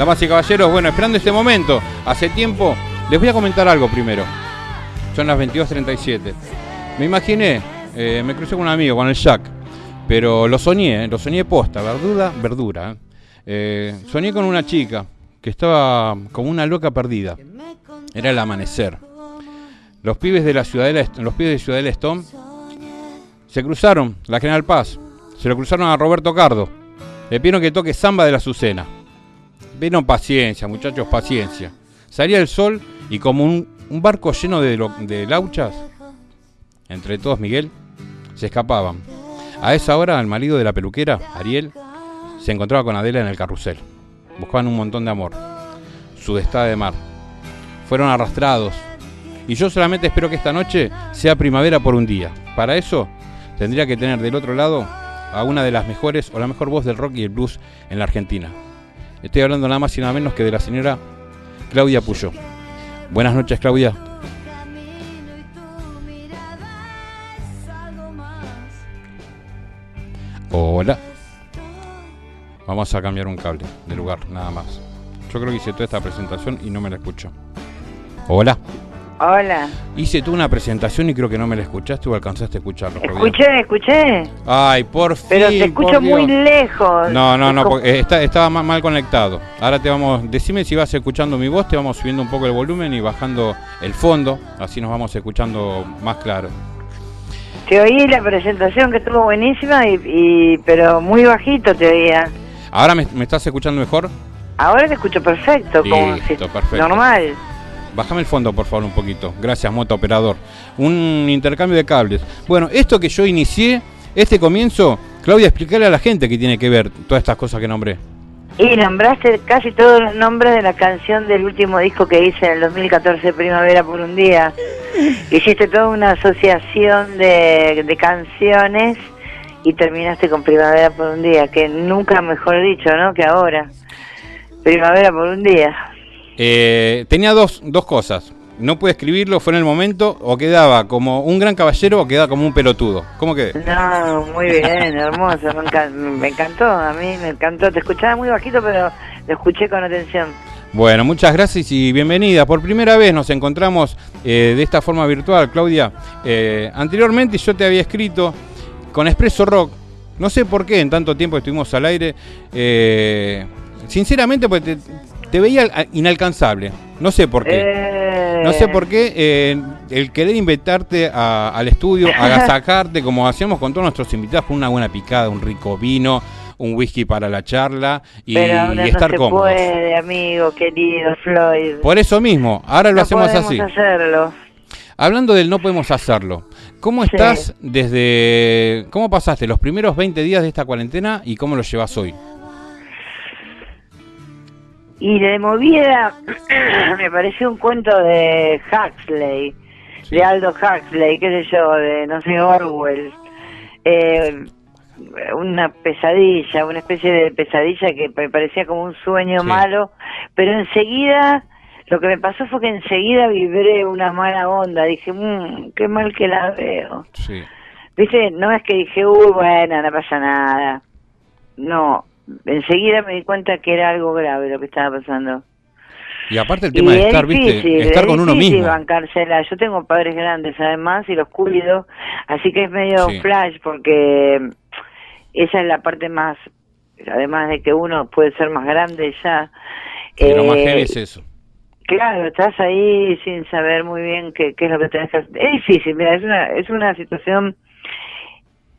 Damas y caballeros, bueno, esperando este momento, hace tiempo, les voy a comentar algo primero. Son las 22.37. Me imaginé, eh, me crucé con un amigo, con el Jack, pero lo soñé, eh, lo soñé posta, verdura, verdura. Eh. soñé con una chica que estaba como una loca perdida. Era el amanecer. Los pibes de la Ciudadela, los pibes de Ciudadela Stone se cruzaron, la General Paz, se lo cruzaron a Roberto Cardo. Le pidieron que toque samba de la Azucena. Vieron paciencia, muchachos, paciencia. Salía el sol y como un, barco lleno de, de lauchas, entre todos Miguel, se escapaban. A esa hora el marido de la peluquera, Ariel, se encontraba con Adela en el carrusel. Buscaban un montón de amor. Su destada de mar. Fueron arrastrados. Y yo solamente espero que esta noche sea primavera por un día. Para eso tendría que tener del otro lado a una de las mejores o la mejor voz del rock y el blues en la Argentina. Estoy hablando nada más y nada menos que de la señora Claudia Puyo. Buenas noches, Claudia. Hola. Vamos a cambiar un cable de lugar, nada más. Yo creo que hice toda esta presentación y no me la escucho. Hola. Hola. Hice tú una presentación y creo que no me la escuchaste o alcanzaste a escucharlo. Escuché, escuché. Ay, por fin. Pero te escucho muy lejos. No, no, no, porque estaba mal, conectado. Ahora te vamos, decime si vas escuchando mi voz, te vamos subiendo un poco el volumen y bajando el fondo, así nos vamos escuchando más claro. Te oí la presentación que estuvo buenísima, y, pero muy bajito te oía. ¿Ahora me, estás escuchando mejor? Ahora te escucho perfecto, como perfecto. normal. Bájame el fondo, por favor, un poquito. Gracias, moto operador. Un intercambio de cables. Bueno, esto que yo inicié, este comienzo, Claudia, explicarle a la gente qué tiene que ver todas estas cosas que nombré. Y nombraste casi todos los nombres de la canción del último disco que hice en el 2014, Primavera por un Día. Hiciste toda una asociación de, de canciones y terminaste con Primavera por un Día, que nunca mejor dicho, ¿no? Que ahora. Primavera por un Día. Eh, tenía dos, dos cosas. No pude escribirlo, fue en el momento, o quedaba como un gran caballero o quedaba como un pelotudo. ¿Cómo quedé? No, muy bien, hermoso, me, encantó, a mí me encantó. Te escuchaba muy bajito, pero lo escuché con atención. Bueno, muchas gracias y bienvenida. Por primera vez nos encontramos eh, de esta forma virtual, Claudia. Eh, anteriormente yo te había escrito con Expreso Rock. No sé por qué en tanto tiempo estuvimos al aire. sinceramente, pues te, te veía inalcanzable. No sé por qué. Eh. No sé por qué eh, el querer invitarte al estudio, agasajarte como hacíamos con todos nuestros invitados, con una buena picada, un rico vino, un whisky para la charla y, Pero no estar se puede, amigo querido Floyd. Por eso mismo, ahora lo hacemos así. hacerlo. Hablando del no podemos hacerlo, ¿cómo estás desde... ¿Cómo pasaste los primeros 20 días de esta cuarentena y cómo lo llevas hoy? Y de movida me pareció un cuento de Huxley, de Aldo Huxley, qué sé yo, de no sé, Orwell. Eh, una pesadilla, una especie de pesadilla que me parecía como un sueño malo, pero enseguida lo que me pasó fue que enseguida vibré una mala onda, dije, mmm, qué mal que la veo. Sí. Viste, no es que dije, uy, bueno, no pasa nada. No, enseguida me di cuenta que era algo grave lo que estaba pasando. Y aparte el tema de estar, viste, estar con uno mismo. bancársela. Yo tengo padres grandes además y los cuido, así que es medio flash porque esa es la parte más, además de que uno puede ser más grande ya. lo más eh, es eso. Claro, estás ahí sin saber muy bien qué, qué es lo que tenés que hacer. Es difícil, mira, es una, es una situación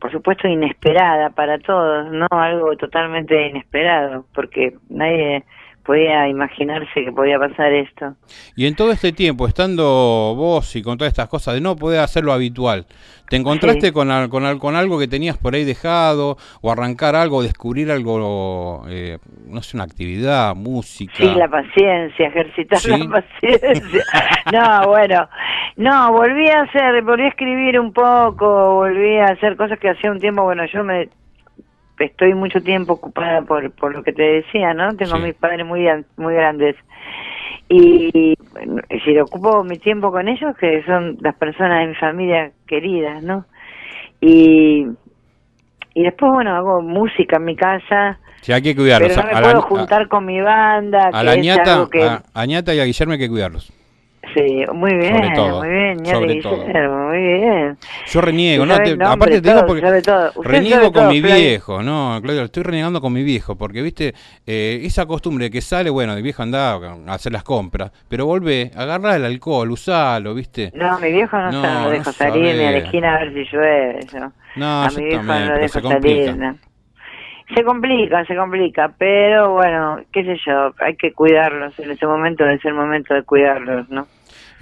por supuesto inesperada para todos, no algo totalmente inesperado, porque nadie podía imaginarse que podía pasar esto. Y en todo este tiempo, estando vos y con todas estas cosas de no poder hacer lo habitual, ¿te encontraste con, con, con, algo que tenías por ahí dejado o arrancar algo, descubrir algo, eh, no sé, una actividad, música? Sí, la paciencia, ejercitar la paciencia. no, bueno, no, volví a hacer, volví a escribir un poco, volví a hacer cosas que hacía un tiempo, bueno, yo me estoy mucho tiempo ocupada por, por lo que te decía, ¿no? Tengo a mis padres muy, muy grandes. Y si ocupo mi tiempo con ellos, que son las personas de mi familia queridas, ¿no? Y, y después, bueno, hago música en mi casa, Sí, hay que cuidarlos. Pero no me a, puedo la, juntar con mi banda. a que la es ñata, algo que... a, a ñata y a Guillermo hay que cuidarlos. Sí, muy bien, Sobre todo, muy bien, ñata sobre Guillermo, muy bien. Yo reniego, ¿no? Te- aparte te todo, digo porque todo. Reniego con todo, mi viejo, no, Claudio, estoy renegando con mi viejo, porque viste, eh, esa costumbre que sale, bueno, el viejo anda a hacer las compras, pero volvé, agarrá el alcohol, usalo, viste. No, mi viejo no, No, se lo no dejo salir ni a la esquina a ver si llueve. Yo. No, a mi viejo también, no lo dejo salir. no. Se complica, se complica, pero bueno, qué sé yo, hay que cuidarlos. En ese momento es el momento de cuidarlos, ¿no?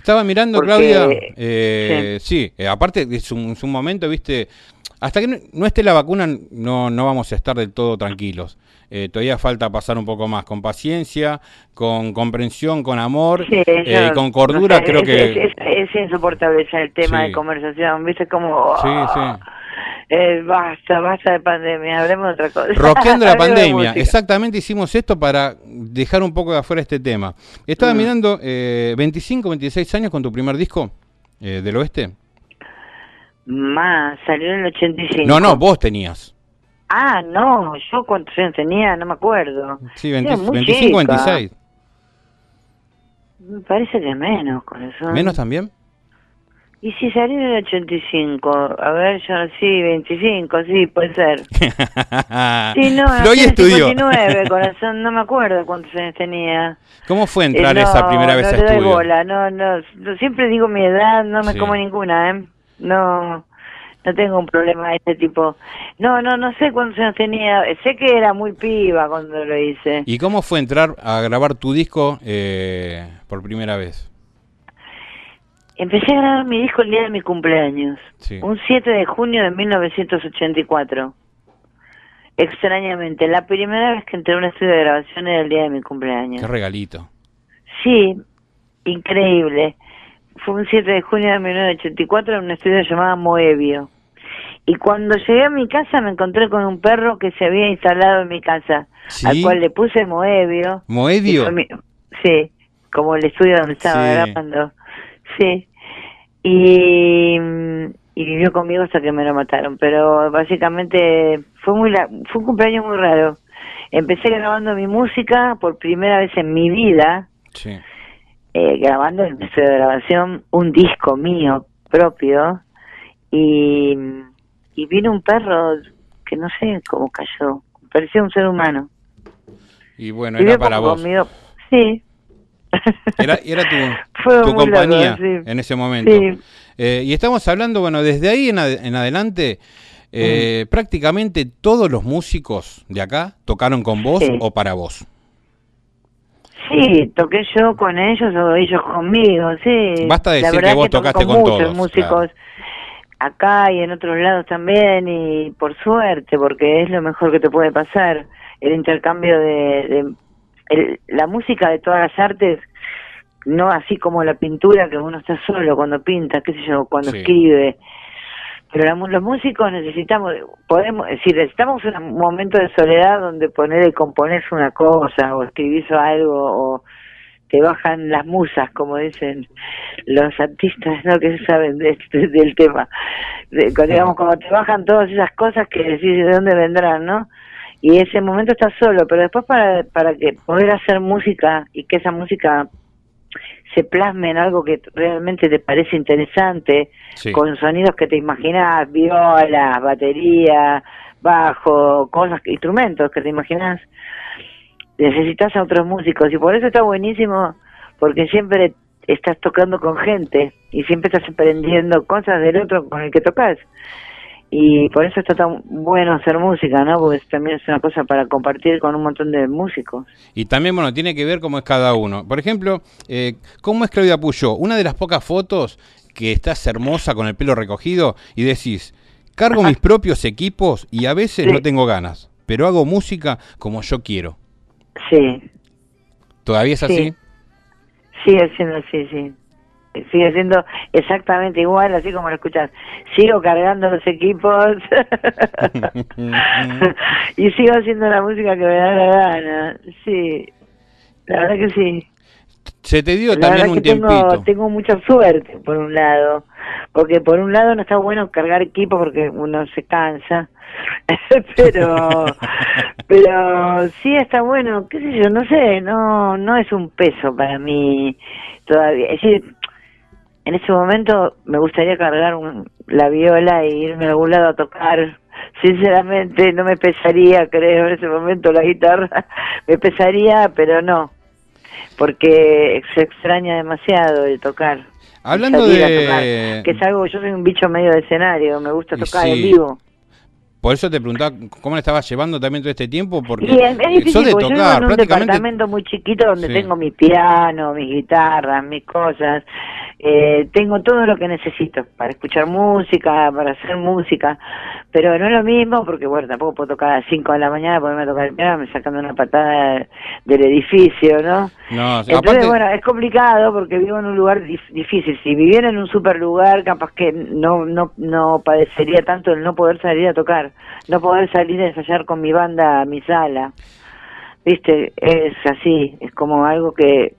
Estaba mirando, Porque- Claudia, eh, sí, eh, aparte es un, es un momento, viste, hasta que no, no esté la vacuna no, no vamos a estar del todo tranquilos. Eh, todavía falta pasar un poco más, con paciencia, con comprensión, con amor Sí, eh, yo- y con cordura, no sé, creo es, que... Es, insoportable ya el tema Sí. de conversación, ¿viste? Como... Sí, sí. Eh, basta, basta de pandemia, hablemos de otra cosa. Roqueando la pandemia, exactamente hicimos esto para dejar un poco de afuera este tema. Estaba Mm. mirando eh, 25, 26 años con tu primer disco eh, del oeste. Más, salió en el 85. No, no, vos tenías. Ah, no, yo cuántos años tenía, no me acuerdo. Sí, Era 20 muy 25, chica. 26. Me parece que menos, corazón. ¿Menos también? Y si salió en el 85, a ver, yo sí, 25, sí, puede ser. Sí, no, Floyd en el estudió. 59, corazón, no me acuerdo cuántos años tenía. ¿Cómo fue Eh, entrar no, esa primera vez no a le doy estudio? bola, no, no, no, siempre digo mi edad, no me Sí. como ninguna, ¿eh? No, no tengo un problema de este tipo. No, no, no sé cuántos años tenía, sé que era muy piba cuando lo hice. ¿Y cómo fue entrar a grabar tu disco eh, por primera vez? Empecé a grabar mi disco el día de mi cumpleaños, Sí. un 7 de junio de 1984. Extrañamente, la primera vez que entré a un estudio de grabación era el día de mi cumpleaños. Qué regalito. Sí, increíble. Fue un 7 de junio de 1984 en un estudio llamado Moebio. Y cuando llegué a mi casa me encontré con un perro que se había instalado en mi casa, ¿Sí? al cual le puse Moebio. mi- Sí, como el estudio donde estaba Sí. grabando. Sí. Y, mm, y vivió conmigo hasta que me lo mataron. Pero básicamente fue muy fue un cumpleaños muy raro. Empecé grabando mi música por primera vez en mi vida Sí. eh, grabando en el estudio de grabación un disco mío propio y, y vino un perro que no sé cómo cayó, parecía un ser humano. Y bueno, Y era para vos. conmigo. Sí. Era, era tu, Fue tu muy compañía sí. en ese momento. Sí. Eh, y estamos hablando, bueno, desde ahí en, ad- en adelante, eh, Mm. prácticamente todos los músicos de acá tocaron con vos Sí. o para vos. Sí, toqué yo con ellos o ellos conmigo, sí. Basta decir La verdad que vos tocaste con muchos todos, músicos acá y en otros lados también y por suerte, porque es lo mejor que te puede pasar, el intercambio de, de- el- la música de todas las artes, no así como la pintura que uno está solo cuando pinta, qué sé yo, cuando Sí. escribe. Pero la los músicos necesitamos, podemos, decir, necesitamos un momento de soledad donde poner y componer una cosa, o escribís algo, o te bajan las musas, como dicen los artistas, ¿no? Que saben de del tema. De- digamos, como te bajan todas esas cosas que decís de dónde vendrán, ¿no? Y ese momento estás solo, pero después para, para que poder hacer música y que esa música se plasme en algo que realmente te parece interesante, Sí. con sonidos que te imaginas, violas, batería, bajo, cosas, instrumentos que te imaginas, necesitas a otros músicos y por eso está buenísimo porque siempre estás tocando con gente y siempre estás aprendiendo cosas del otro con el que tocas y por eso está tan bueno hacer música, ¿no? Porque también es una cosa para compartir con un montón de músicos. Y también, bueno, tiene que ver cómo es cada uno. Por ejemplo, eh, ¿cómo es Claudia Puyo? Una de las pocas fotos que estás hermosa con el pelo recogido y decís, cargo mis propios equipos y a veces Sí. no tengo ganas, pero hago música como yo quiero. Sí, ¿Todavía es Sí. así? Sigue siendo así, sí. Sigue siendo exactamente igual, así como lo escuchas. Sigo cargando los equipos y sigo haciendo la música que me da la gana. Sí, la verdad que sí. Se te dio La también un que tengo, tiempito. tengo mucha suerte, por un lado. Porque por un lado no está bueno cargar equipo porque uno se cansa. pero pero sí está bueno, qué sé yo, no sé, no no es un peso para mí todavía. Es decir, en ese momento me gustaría cargar un- la viola e irme a algún lado a tocar. Sinceramente no me pesaría, creo, en ese momento la guitarra. Me pesaría, pero no. Porque se extraña demasiado el tocar. Hablando de... tocar, que es algo, yo soy un bicho medio de escenario, me gusta tocar sí. en vivo. Por eso te preguntaba cómo le estabas llevando también todo este tiempo, porque es, difícil, sos de porque yo vivo tocar, en un prácticamente... departamento muy chiquito donde Sí. tengo mi piano, mis guitarras, mis cosas. Eh, tengo todo lo que necesito para escuchar música, para hacer música. Pero no es lo mismo porque, bueno, tampoco puedo tocar a las 5 de la mañana, ponerme a tocar el piano, me sacando una patada del edificio, ¿no? No, Entonces, aparte, bueno, es complicado porque vivo en un lugar dif- difícil. Si viviera en un super lugar, capaz que no, no, no padecería tanto el no poder salir a tocar, no poder salir a ensayar con mi banda a mi sala. Viste, es así, es como algo que...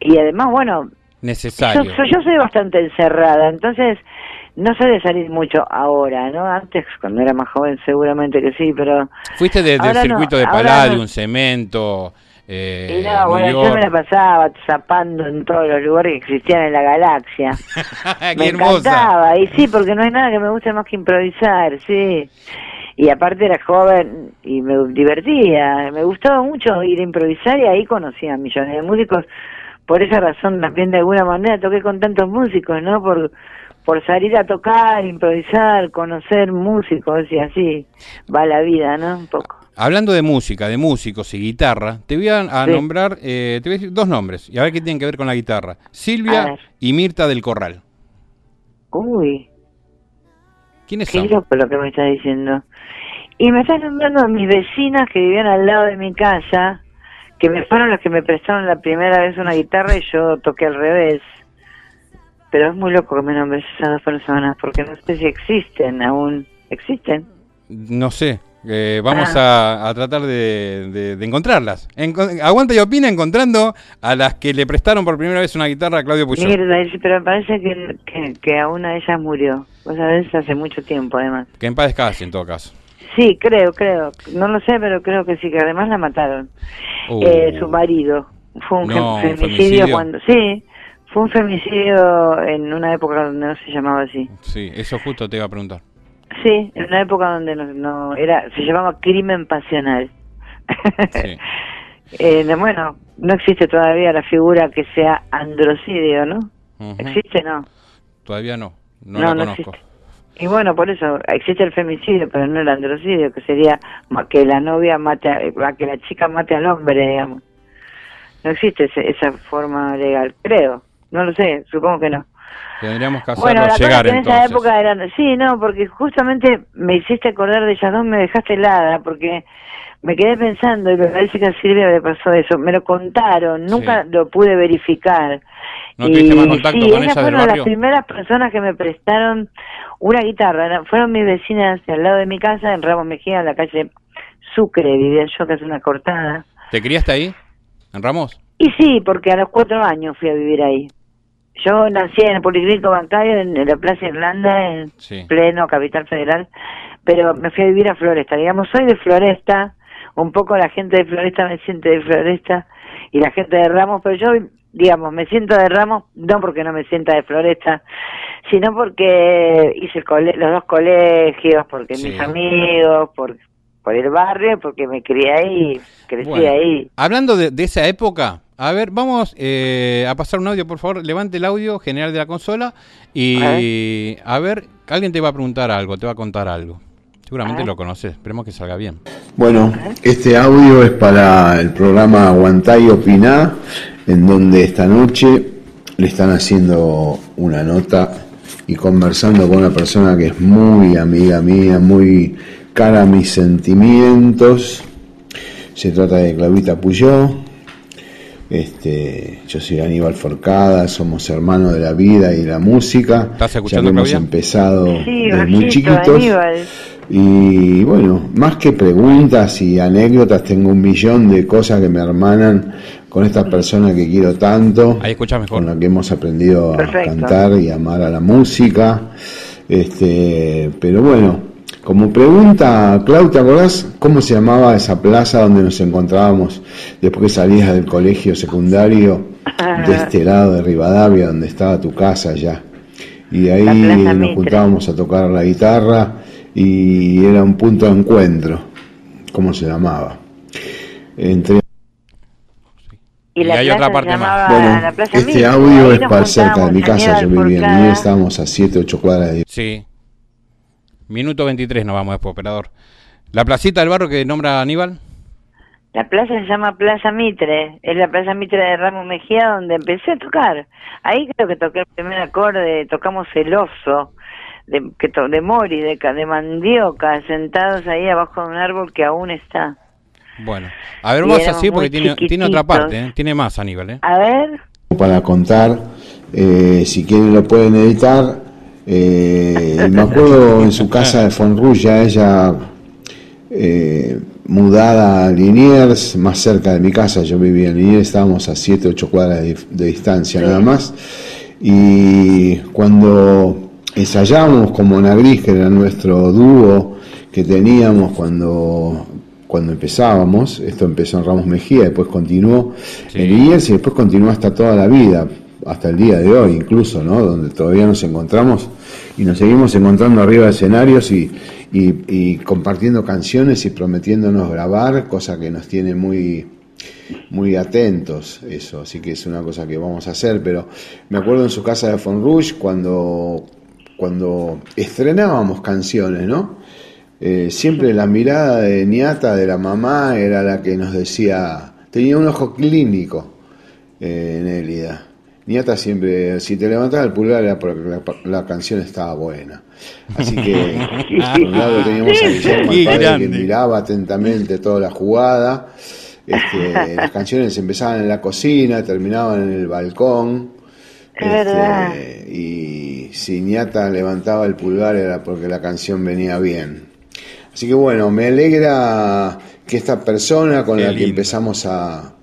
Y además, bueno, yo, necesario. yo, yo soy bastante encerrada, entonces no soy de salir mucho ahora, ¿no? Antes, cuando era más joven, seguramente que sí, pero... Fuiste desde el Ahora no, circuito de Palladium, no. Cemento, eh, Y no, bueno, yo me la pasaba zapando en todos los lugares que existían en la galaxia. ¡Qué me encantaba, y sí, porque no hay nada que me guste más que improvisar, sí. Y aparte era joven y me divertía, me gustaba mucho ir a improvisar y ahí conocí a millones de músicos. Por esa razón también de alguna manera toqué con tantos músicos, ¿no? Por, por salir a tocar, improvisar, conocer músicos y así va la vida, ¿no? Un poco. Hablando de música, de músicos y guitarra, te voy a, a Sí. nombrar, eh, te voy a decir dos nombres y a ver qué tienen que ver con la guitarra. Silvia y Mirta del Corral. Uy, ¿Quiénes Qué son? loco lo que me está diciendo. Y me estás nombrando a mis vecinas que vivían al lado de mi casa, que me fueron las que me prestaron la primera vez una guitarra y yo toqué al revés. Pero es muy loco que me nombres esas dos personas, porque no sé si existen aún. ¿Existen? No sé. Eh, vamos Ah. a, a tratar de, de- de encontrarlas. Enco- aguanta y opina encontrando a las que le prestaron por primera vez una guitarra a Claudio Puyol. Mierda, pero me parece que, que, que a una de ellas murió. Vos sabés, hace mucho tiempo además. Que en paz descanse en todo caso. Sí, creo, creo. No lo sé, pero creo que sí, que además la mataron. Uh, Eh, su marido. Fue un No, femicidio, femicidio. cuando... Sí, fue un femicidio en una época donde no se llamaba así. Sí, eso justo te iba a preguntar. Sí, en una época donde no, no era se llamaba crimen pasional. Sí. Eh, no, bueno, no existe todavía la figura que sea androcidio, ¿no? Ujú. ¿Existe? No. Todavía no, no, No, la no conozco. existe. Y bueno, por eso existe el femicidio, pero no el androcidio, que sería que la novia mate, a, a que la chica mate al hombre, digamos. No existe ese- esa forma legal, creo. No lo sé, supongo que no. Tendríamos que hacerlo Bueno, la llegar que en esa época eran... Sí, no, porque justamente me hiciste acordar de ellas dos, me dejaste helada, porque me quedé pensando y me parece que a Silvia le pasó eso. Me lo contaron, nunca Sí. lo pude verificar. ¿No tuviste Y más contacto sí, con ellas del fueron barrio? las primeras personas que me prestaron una guitarra. Fueron mis vecinas al lado de mi casa, en Ramos Mejía, en la calle Sucre, vivía yo, que es una cortada. ¿Te criaste ahí? ¿En Ramos? Y sí, porque a los cuatro años fui a vivir ahí. Yo nací en el Policlínico Bancario, en, la Plaza Irlanda, en Sí. pleno Capital Federal, pero me fui a vivir a Floresta. Digamos, soy de Floresta, un poco la gente de Floresta me siente de Floresta y la gente de Ramos, pero yo, digamos, me siento de Ramos no porque no me sienta de Floresta, sino porque hice el cole- los dos colegios, porque Sí. mis amigos, por, por el barrio, porque me crié ahí, crecí Bueno, ahí. Hablando de, de esa época, a ver, vamos eh, a pasar un audio, por favor. Levante el audio general de la consola y a ver, alguien te va a preguntar algo, te va a contar algo. Seguramente lo conoces, esperemos que salga bien. Bueno, este audio es para el programa Aguantá y Opiná, en donde esta noche le están haciendo una nota y conversando con una persona que es muy amiga mía, muy cara a mis sentimientos. Se trata de Clavita Puyó. Este, yo soy Aníbal Forcada, somos hermanos de la vida y la música. ¿Estás ya escuchando, que hemos Claudia? empezado Sí, desde muy chiquitos. Aníbal. Y bueno, más que preguntas y anécdotas, tengo un millón de cosas que me hermanan con esta persona que quiero tanto, Ahí escuchas mejor. con la que hemos aprendido a cantar y amar a la música. Este, pero bueno, como pregunta, Clau, ¿te acordás cómo se llamaba esa plaza donde nos encontrábamos después que salías del colegio secundario de este lado de Rivadavia, donde estaba tu casa ya? Y de ahí nos juntábamos a tocar la guitarra y era un punto de encuentro. ¿Cómo se llamaba? Entre Y la Y hay plaza otra se parte más. llamaba Bueno, este audio es para cerca de mi casa, yo vivía. Niel, estábamos a 7, 8 cuadras de Sí. Minuto 23 nos vamos después, operador. La placita del barrio que nombra Aníbal. La plaza se llama Plaza Mitre, es la Plaza Mitre de Ramos Mejía donde empecé a tocar. Ahí creo que toqué el primer acorde, tocamos El Oso, de, que to- de Mori, de, ca- de Mandioca, sentados ahí abajo de un árbol que aún está. Bueno, a ver, Y vamos éramos así porque tiene, tiene otra parte, ¿eh? tiene más Aníbal. ¿eh? A ver, para contar. eh, si quieren lo pueden editar. Eh, me acuerdo en su casa de Fonrouge, ya ella eh, mudada a Liniers, más cerca de mi casa. Yo vivía en Liniers, estábamos a 7, 8 cuadras de, de distancia nada más. Y cuando ensayábamos con Monagris, que era nuestro dúo que teníamos cuando cuando empezábamos, esto empezó en Ramos Mejía, después continuó Sí. en Liniers y después continuó hasta toda la vida, hasta el día de hoy incluso, ¿no? Donde todavía nos encontramos y nos seguimos encontrando arriba de escenarios y, y- compartiendo canciones y prometiéndonos grabar, cosa que nos tiene muy, muy atentos eso, así que es una cosa que vamos a hacer, pero me acuerdo en su casa de Fonrouge cuando, cuando estrenábamos canciones, ¿no? Eh, siempre la mirada de niata de la mamá era la que nos decía, tenía un ojo clínico eh, en Elida. Niata siempre, si te levantaba el pulgar era porque la, la canción estaba buena. Así que, por un lado teníamos a Guillermo, el padre, que miraba atentamente toda la jugada. Este, las canciones empezaban en la cocina, terminaban en el balcón. Es verdad. y si Niata levantaba el pulgar era porque la canción venía bien. Así que bueno, me alegra que esta persona con Qué la que empezamos a,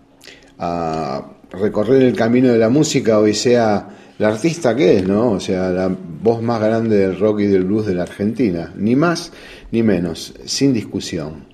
a recorrer el camino de la música hoy sea la artista que es, ¿no? O sea, la voz más grande del rock y del blues de la Argentina, ni más ni menos, sin discusión.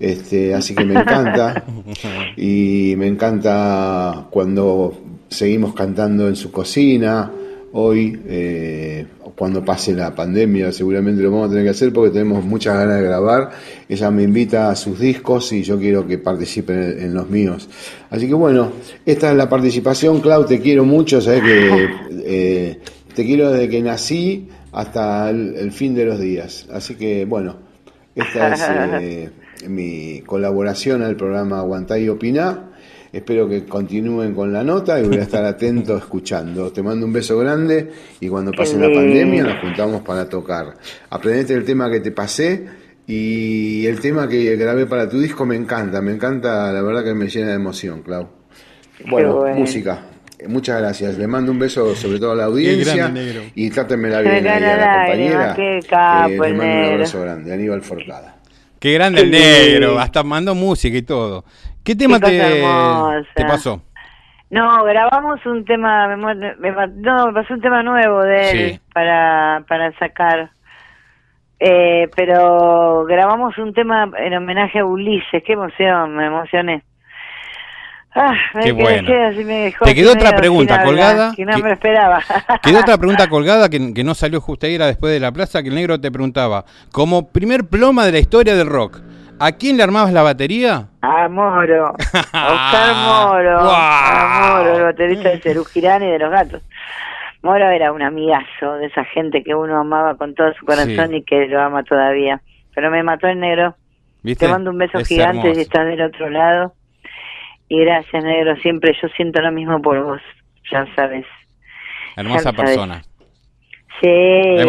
Este, así que me encanta y me encanta cuando seguimos cantando en su cocina. Hoy, eh, cuando pase la pandemia, seguramente lo vamos a tener que hacer porque tenemos muchas ganas de grabar. Ella me invita a sus discos y yo quiero que participen en, en los míos. Así que bueno, esta es la participación. Clau, te quiero mucho. Sabes que eh, te quiero desde que nací hasta el, el fin de los días. Así que bueno, esta es eh, mi colaboración al programa Aguantá y Opiná. Espero que continúen con la nota y voy a estar atento escuchando. Te mando un beso grande y cuando pase la pandemia nos juntamos para tocar. Aprendete el tema que te pasé y el tema que grabé para tu disco me encanta, me encanta, la verdad que me llena de emoción, Clau. Bueno, bueno. música. Muchas gracias. Le mando un beso sobre todo a la audiencia grande, negro. y trátenmela bien ahí a la compañera. qué capo, Eh, le mando un abrazo grande. Aníbal Forcada. Qué grande el negro, hasta mandó música y todo. ¿Qué tema te, pasó? No, grabamos un tema, me, me no, me pasó un tema nuevo de él Sí. para, para sacar. Eh, pero grabamos un tema en homenaje a Ulises, qué emoción, me emocioné. Ah, me Qué bueno. así, me dejó Te quedó otra pregunta hablar, colgada, Que no que- me esperaba. Quedó otra pregunta colgada que, que no salió justo ahí, era después de la plaza, que el negro te preguntaba, como primer ploma de la historia del rock, ¿a quién le armabas la batería? A Moro, Oscar Moro, Guau. a Moro, el baterista de Cerú Girán y de los gatos. Moro era un amigazo de esa gente que uno amaba con todo su corazón Sí. y que lo ama todavía. Pero me mató el negro. ¿Viste? Te mando un beso Es gigante hermoso. si estás del otro lado. Y gracias, negro. Siempre yo siento lo mismo por vos, ya sabes. Hermosa ya sabes. persona. Sí.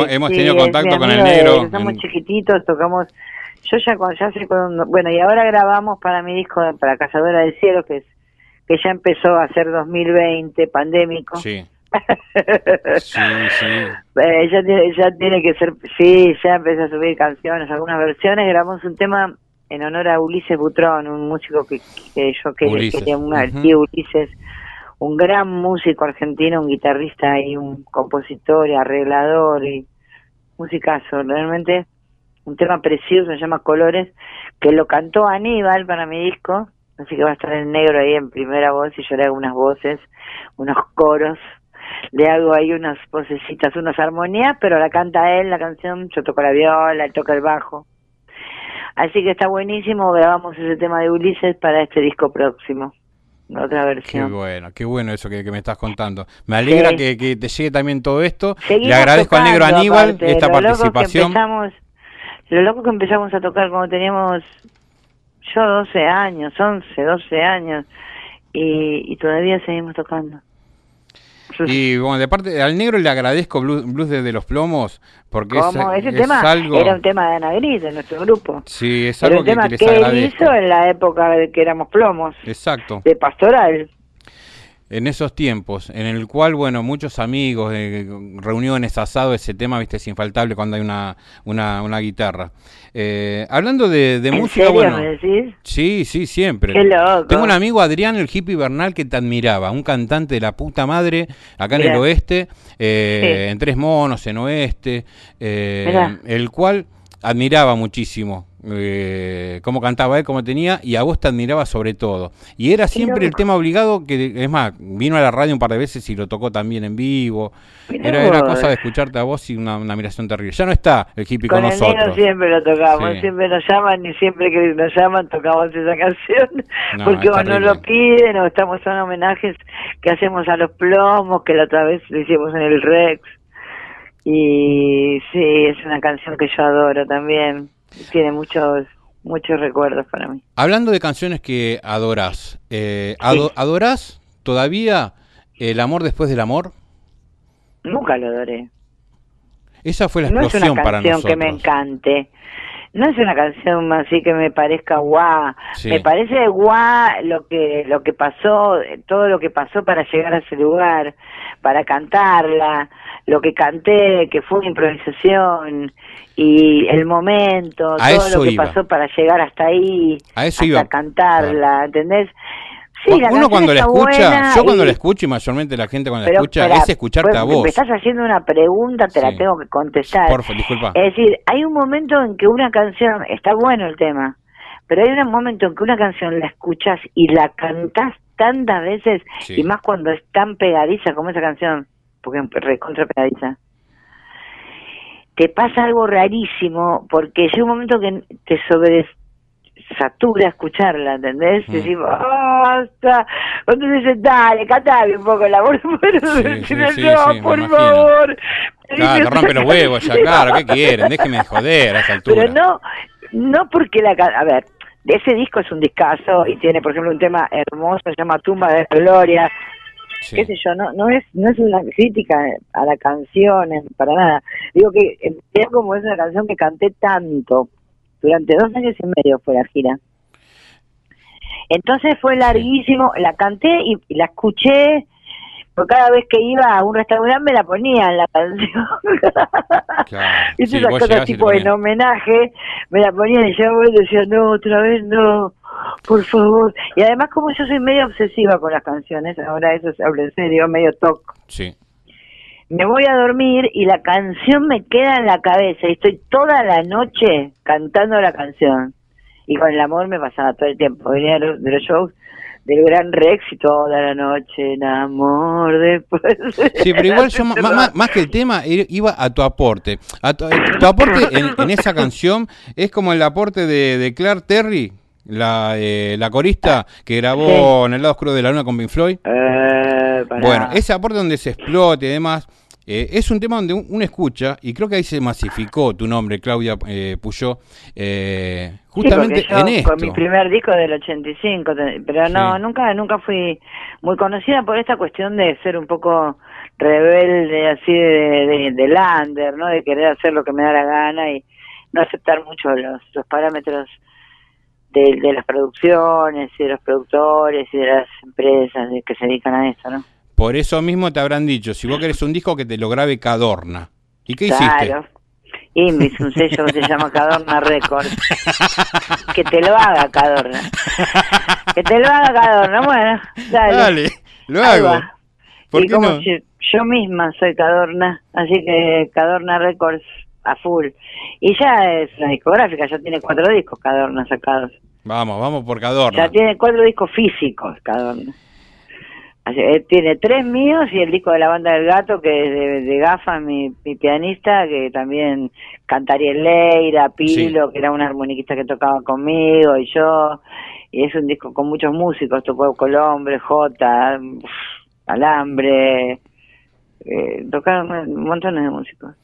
Hemos- tenido contacto con el negro. Somos en- chiquititos, tocamos. Yo ya, cuando ya sé cuando. Bueno, y ahora grabamos para mi disco, para Cazadora del Cielo, que es que ya empezó a ser 2020, pandémico. Sí. Sí, sí. Eh, ya, tiene, ya tiene que ser. Sí, ya empecé a subir canciones, algunas versiones. Grabamos un tema en honor a Ulises Butrón, un músico que, que yo que quería una, ujú. tío Ulises, un gran músico argentino, un guitarrista y un compositor y arreglador y musicazo, realmente un tema precioso, se llama Colores, que lo cantó Aníbal para mi disco, así que va a estar el negro ahí en primera voz y yo le hago unas voces, unos coros, le hago ahí unas vocecitas, unas armonías, pero la canta él la canción, yo toco la viola, él toca el bajo. Así que está buenísimo, grabamos ese tema de Ulises para este disco próximo, otra Qué versión. bueno, qué bueno eso que, que me estás contando. Me alegra Sí. que, que te llegue también todo esto. Seguimos Le agradezco al negro Aníbal aparte, esta participación. empezamos, lo loco que empezamos a tocar cuando teníamos yo 12 años, 11, 12 años, y, y todavía seguimos tocando. Y bueno, de parte, al negro le agradezco Blues, Blues desde los plomos, porque es, ese es tema algo... era un tema de Ana Gris, de nuestro grupo. Sí, es Era algo un que, tema que les que él hizo en la época de que éramos plomos, Exacto. de pastoral. En esos tiempos, en el cual, bueno, muchos amigos, eh, reuniones, asado, ese tema, viste, es infaltable cuando hay una, una, una guitarra. Eh, hablando de, de ¿En música, serio bueno, me decís? sí, sí, siempre. Qué loco. Tengo un amigo, Adrián, el hippie Bernal, que te admiraba, un cantante de la puta madre, acá en el oeste, eh, Sí. en Tres Monos, en Oeste, eh, el cual admiraba muchísimo. Eh, cómo cantaba él, cómo tenía, y a vos te admiraba sobre todo. Y era siempre el tema obligado, que es más, vino a la radio un par de veces y lo tocó también en vivo. Era, era cosa de escucharte a vos y una, una admiración terrible. Ya no está el hippie con, Con el nosotros. siempre lo tocamos, Sí. siempre nos llaman y siempre que nos llaman tocamos esa canción, No, porque o terrible. lo piden o estamos en homenajes que hacemos a los plomos, que la otra vez lo hicimos en el Rex. Y sí, es una canción que yo adoro también, tiene muchos muchos recuerdos para mí. Hablando de canciones que adorás, eh, ado- Sí. ¿adorás todavía el amor después del amor? Nunca lo adoré. Esa fue la No es explosión una para canción nosotros. que me encante. No es una canción así que me parezca guau. Sí. Me parece guau lo que lo que pasó, todo lo que pasó para llegar a ese lugar, para cantarla, lo que canté, que fue una improvisación y el momento, A todo lo que iba. pasó para llegar hasta ahí, A eso hasta iba. cantarla, ¿entendés? Sí, la Uno cuando la escucha, yo cuando y- la escucho y mayormente la gente cuando la escucha, espera, es escucharte pues, a vos. Me estás haciendo una pregunta, te Sí. la tengo que contestar. Porfa, disculpa. Es decir, hay un momento en que una canción, está bueno el tema, pero hay un momento en que una canción la escuchas y la cantás tantas veces, Sí. y más cuando es tan pegadiza como esa canción, porque es recontra pegadiza, te pasa algo rarísimo, porque llega un momento que te sobre satura escucharla, ¿entendés? Mm. Decís, basta. Dices, dale, cantame un poco la voz, pero Sí, decime, sí, no, sí, por favor. Claro, te rompe los huevos ya, claro, ¿qué quieren? Déjenme de joder a esa altura. Pero no, no porque la... A ver, ese disco es un discazo y tiene, por ejemplo, un tema hermoso, se llama Tumba de Gloria. Sí. qué sé yo, no, no es no es una crítica a la canción, para nada. Digo que es como es una canción que canté tanto, durante dos años y medio fue la gira. Entonces fue larguísimo, la canté y, y la escuché, porque cada vez que iba a un restaurante me la ponían la canción. Claro. Sí, esas cosas tipo en homenaje, me la ponían y yo decía, no, otra vez no, por favor. Y además como yo soy medio obsesiva con las canciones, ahora eso se habla en serio, medio toc. Sí. Me voy a dormir y la canción me queda en la cabeza y estoy toda la noche cantando la canción. Y con el amor me pasaba todo el tiempo. Venía de los, de los shows del Gran Rex y toda la noche en amor después. Sí, pero igual yo ma- más, que el tema iba a tu aporte. A tu, tu aporte en, en esa canción es como el aporte de, de Claire Terry, la, eh, la corista que grabó en el lado oscuro de la luna con Pink Floyd. Eh. Bueno, ese aporte donde se explote y demás, eh, es un tema donde un- uno escucha, y creo que ahí se masificó tu nombre, Claudia eh, Puyó, eh, justamente yo en esto. Con mi primer disco del 85, te- pero no, Sí. nunca nunca fui muy conocida por esta cuestión de ser un poco rebelde, así de, de, de lander, ¿no? De querer hacer lo que me da la gana y no aceptar mucho los, los parámetros de, de las producciones y de los productores y de las empresas que se dedican a esto, ¿no? Por eso mismo te habrán dicho, si vos querés un disco que te lo grabe Cadorna. ¿Y qué claro. hiciste? Invis, un sello que se llama Cadorna Records. Que te lo haga Cadorna. Que te lo haga Cadorna. Bueno, dale. Dale, lo Ahí hago. va. ¿Por y qué como no? yo misma soy Cadorna, así que Cadorna Records a full. Y ya es una discográfica, ya tiene cuatro discos Cadorna sacados. Vamos, vamos por Cadorna. Ya tiene cuatro discos físicos Cadorna. Así, eh, tiene tres míos y el disco de la banda del gato que es de, de Gafa, mi, mi pianista, que también cantaría Leira, Pilo, que era un armoniquista que tocaba conmigo y yo. Y es un disco con muchos músicos, tocó Colombre, Jota, uf, Alambre, eh, tocaron montón de músicos.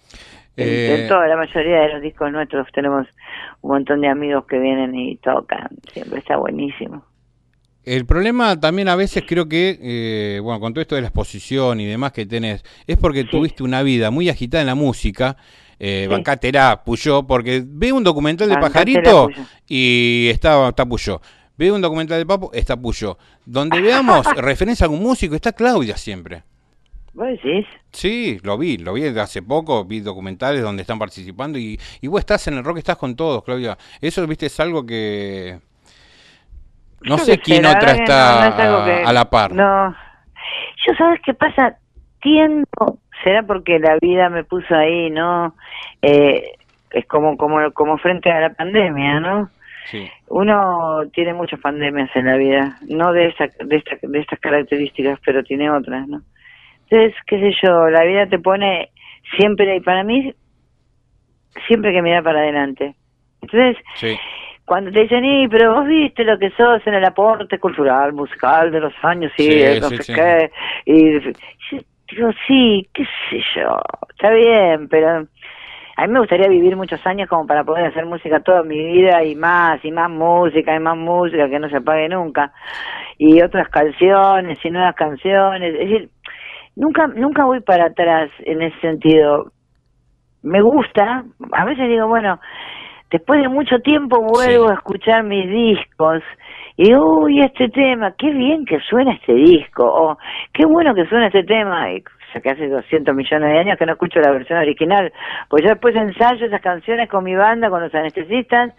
Eh, en toda la mayoría de los discos nuestros tenemos un montón de amigos que vienen y tocan, siempre está buenísimo. El problema también a veces creo que, eh, bueno, con todo esto de la exposición y demás que tenés, es porque tuviste una vida muy agitada en la música. Eh, Sí. Bancátela, Puyó, porque veo un documental de Pajarito Puyó. y está, está Puyó. Veo un documental de Papo, está Puyó. Donde veamos referencia a algún músico, está Claudia siempre. ¿Vos decís? Sí, lo vi, lo vi hace poco, vi documentales donde están participando y, y vos estás en el rock, estás con todos, Claudia. Eso, viste, es algo que... No sé quién otra está no- no es algo que- a la par. No. Yo, ¿sabes qué pasa? Tiendo, será porque la vida me puso ahí, ¿no? Eh, es como, como, como frente a la pandemia, ¿no? Sí. Uno tiene muchas pandemias en la vida, no de, esta, de, esta, de estas características, pero tiene otras, ¿no? Entonces, qué sé yo, la vida te pone siempre, y para mí, siempre que mirar para adelante. Entonces, Sí. cuando te dicen, y, pero vos viste lo que sos en el aporte cultural, musical de los años, sí, Sí, no sí, sé qué, y yo digo, sí, qué sé yo, está bien, pero a mí me gustaría vivir muchos años como para poder hacer música toda mi vida y más, y más música, y más música que no se apague nunca, y otras canciones, y nuevas canciones, es decir, nunca, nunca voy para atrás en ese sentido. Me gusta, a veces digo, bueno, después de mucho tiempo vuelvo Sí. a escuchar mis discos y digo, uy, este tema, qué bien que suena este disco, o qué bueno que suena este tema, y que hace 200 millones de años que no escucho la versión original, pues yo después ensayo esas canciones con mi banda, con los anestesistas,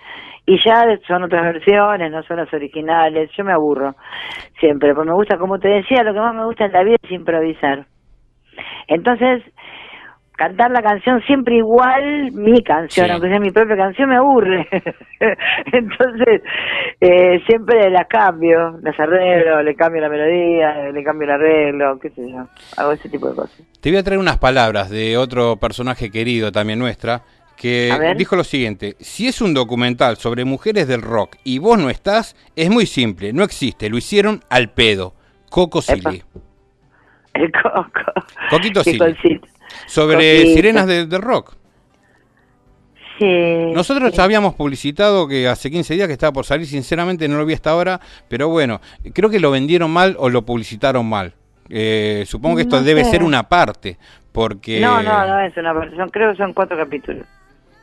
y ya son otras versiones, no son las originales, yo me aburro siempre, porque me gusta, como te decía, lo que más me gusta en la vida es improvisar. Entonces, cantar la canción siempre igual, mi canción, Sí. aunque sea mi propia canción, me aburre. Entonces, eh, siempre las cambio, las arreglo, le cambio la melodía, le cambio el arreglo, qué sé yo, hago ese tipo de cosas. Te voy a traer unas palabras de otro personaje querido también nuestra, que dijo lo siguiente, si es un documental sobre mujeres del rock y vos no estás, es muy simple, no existe, lo hicieron al pedo. Coco. Silly. El coco. Coquito Silly. Sobre sirenas de- rock. Sí. Nosotros sí. habíamos publicitado que hace 15 días que estaba por salir, sinceramente no lo vi hasta ahora, pero bueno, creo que lo vendieron mal o lo publicitaron mal. Eh, supongo que esto No debe sé. ser una parte, porque No, no, no es una versión, creo que son cuatro capítulos.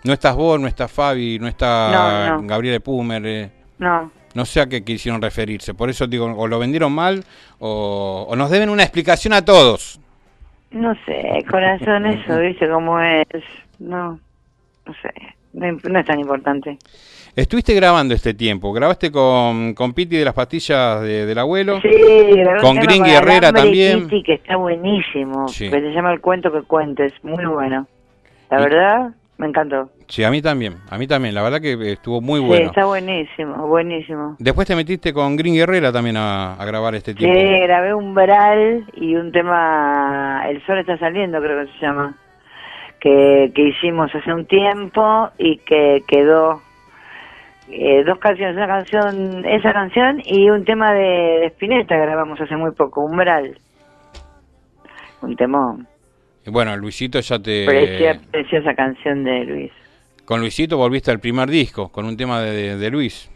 no estás vos, no está Fabi, no está No, no. Gabriel Pumer, eh, No, no sé a qué quisieron referirse, por eso digo, o lo vendieron mal o, o nos deben una explicación a todos. No sé, corazón, eso, ¿viste cómo es? No, no sé, no, es tan importante. Estuviste grabando este tiempo, grabaste con, con Piti de las pastillas de- del abuelo. Sí, Con con Herrera también. Titi, que está buenísimo, Sí. que se llama El cuento que cuentes, muy bueno. La Y- verdad, me encantó. Sí, a mí también, a mí también, la verdad que estuvo muy Sí, bueno. está buenísimo, buenísimo. Después te metiste con Green Herrera también a, a grabar este Sí, tiempo. grabé un veral y un tema, El sol está saliendo creo que se llama, que, que hicimos hace un tiempo y que quedó eh, dos canciones, una canción, esa canción y un tema de, de Spinetta grabamos hace muy poco, un veral. Un temón. Bueno, Luisito ya te... Preciosa canción de Luis. Con Luisito volviste al primer disco, con un tema de, de- de Luis.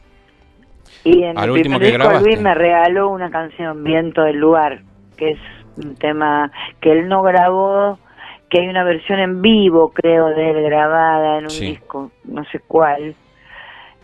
Y en Al el último primer que disco grabaste. Luis me regaló una canción, Viento del Lugar, que es un tema que él no grabó, que hay una versión en vivo, creo, de él grabada en un Sí. disco, no sé cuál,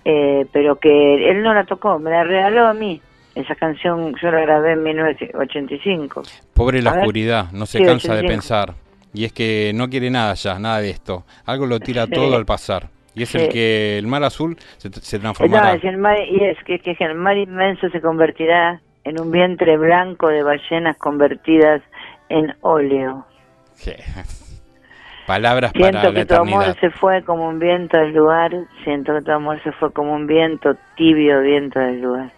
eh, pero que él no la tocó, me la regaló a mí. Esa canción yo la grabé en 1985. Pobre la oscuridad, no se Sí, cansa de 85. pensar. Y es que no quiere nada ya, nada de esto. Algo lo tira Sí. todo al pasar. Y es Sí. el que el mar azul se, se No, transformará. es el mar, y es que, que el mar inmenso se convertirá en un vientre blanco de ballenas convertidas en óleo. Sí. Palabras Siento para la que tu amor se fue como un viento del lugar, siento que tu amor se fue como un viento, tibio viento del lugar.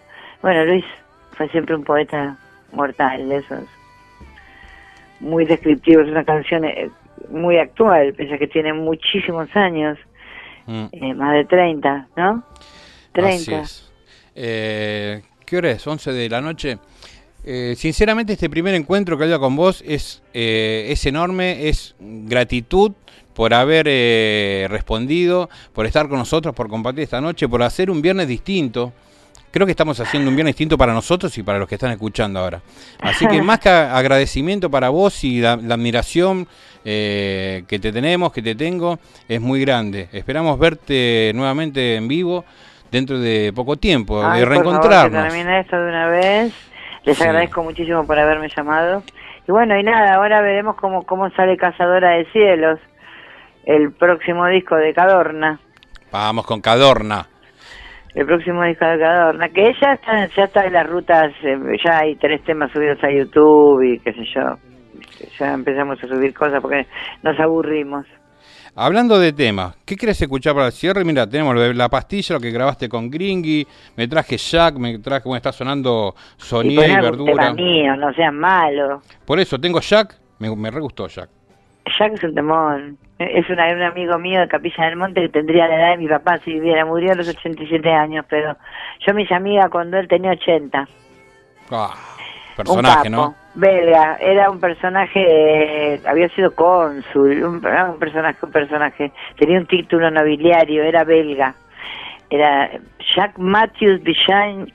Bueno, Luis fue siempre un poeta mortal, de esos. Muy descriptivo, es una canción eh, muy actual, pese a que tiene muchísimos años, Mm. eh, más de 30, ¿no? 30. Así es. Eh, ¿Qué hora es? 11 de la noche. Eh, sinceramente este primer encuentro que había con vos es, eh, es enorme, es gratitud por haber eh, respondido, por estar con nosotros, por compartir esta noche, por hacer un viernes distinto. Creo que estamos haciendo un viernes distinto para nosotros y para los que están escuchando ahora. Así que más que agradecimiento para vos y la, la admiración eh, que te tenemos, que te tengo, es muy grande. Esperamos verte nuevamente en vivo dentro de poco tiempo, Ay, de reencontrarnos. termine esto de una vez. Les Sí. agradezco muchísimo por haberme llamado. Y bueno, y nada, ahora veremos cómo, cómo sale Cazadora de Cielos, el próximo disco de Cadorna. Vamos con Cadorna. El próximo disco de Cadorna, que ya está, ya está en las rutas, eh, ya hay tres temas subidos a YouTube y qué sé yo. Ya empezamos a subir cosas porque nos aburrimos. Hablando de temas, ¿qué querés escuchar para el cierre? Mira, tenemos lo de la pastilla, lo que grabaste con Gringy, me traje Jack, me traje, bueno, está sonando Y poner y tema Verdura. mío, no seas malo. Por eso, tengo Jack, me, me re gustó Jack. Jack es un temón. Es una- un amigo mío de Capilla del Monte que tendría la edad de mi papá si viviera. Murió a los 87 años, pero yo me hice amiga cuando él tenía 80. Ah, un personaje, capo, ¿no? Belga. Era un personaje, eh, había sido cónsul, un, era un personaje, un personaje. Tenía un título nobiliario, era belga. Era Jacques Matthews Bichain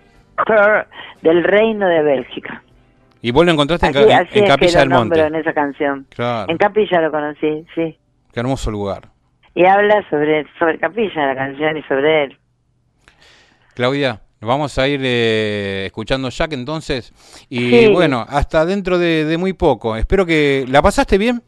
Kerr del Reino de Bélgica. Y vos lo encontraste en, Así, en- así en es Capilla que del lo Monte. en esa canción. Claro, En Capilla lo conocí, sí. Qué hermoso lugar. Y habla sobre, sobre Capilla la canción y sobre él. Claudia, vamos a ir eh, escuchando Jack entonces. Y Sí. bueno, hasta dentro de, de muy poco. Espero que... ¿La pasaste bien?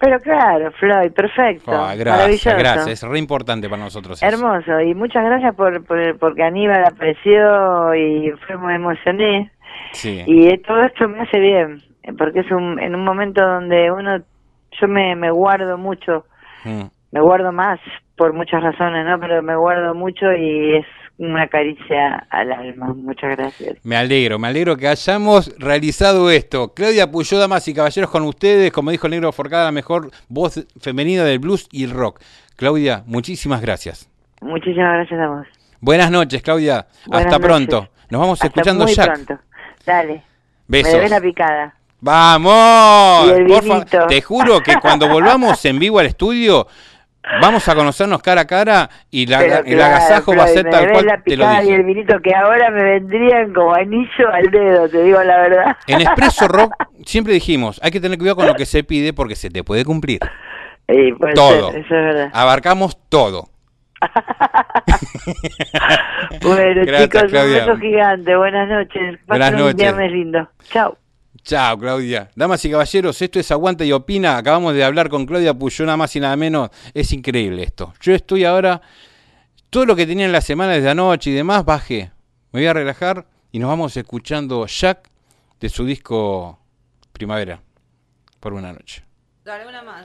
Pero claro, Floyd, perfecto. Gracias, maravilloso. gracias. Es re importante para nosotros. eso. Hermoso. Y muchas gracias por, por porque Aníbal apareció y fue, me emocioné. Sí. Y todo esto me hace bien, porque es un, en un momento donde uno, yo me, me guardo mucho, Mm. me guardo más por muchas razones, ¿no? Pero me guardo mucho y es una caricia al alma. Muchas gracias. Me alegro, me alegro que hayamos realizado esto. Claudia Puyó, damas y caballeros, con ustedes, como dijo el negro Forcada, la mejor voz femenina del blues y el rock. Claudia, muchísimas gracias. Muchísimas gracias a vos. Buenas noches, Claudia. Buenas Hasta noches. pronto. Nos vamos Hasta escuchando muy Jack. pronto. Dale. Besos. Me debes la picada. ¡Vamos! Porfa, te juro que cuando volvamos en vivo al estudio, vamos a conocernos cara a cara y la, Pero el claro, agasajo va a ser tal cual la te lo picada y el dije. vinito que ahora me vendrían como anillo al dedo, te digo la verdad. En Expreso Rock siempre dijimos, hay que tener cuidado con lo que se pide porque se te puede cumplir. Sí, puede Todo. ser, eso es verdad. Abarcamos todo. Bueno, Gracias, chicos, Claudia. un beso gigante. Buenas noches. Buenas Pasen un noches. viernes lindo. Chao. Chao, Claudia. Damas y caballeros, esto es Aguanta y Opina. Acabamos de hablar con Claudia Puyó, nada más y nada menos. Es increíble esto. Yo estoy ahora, todo lo que tenía en la semana desde anoche y demás, bajé. Me voy a relajar y nos vamos escuchando Jack de su disco Primavera. Por una noche. Dale una más.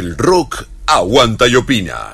El rock aguanta y opina.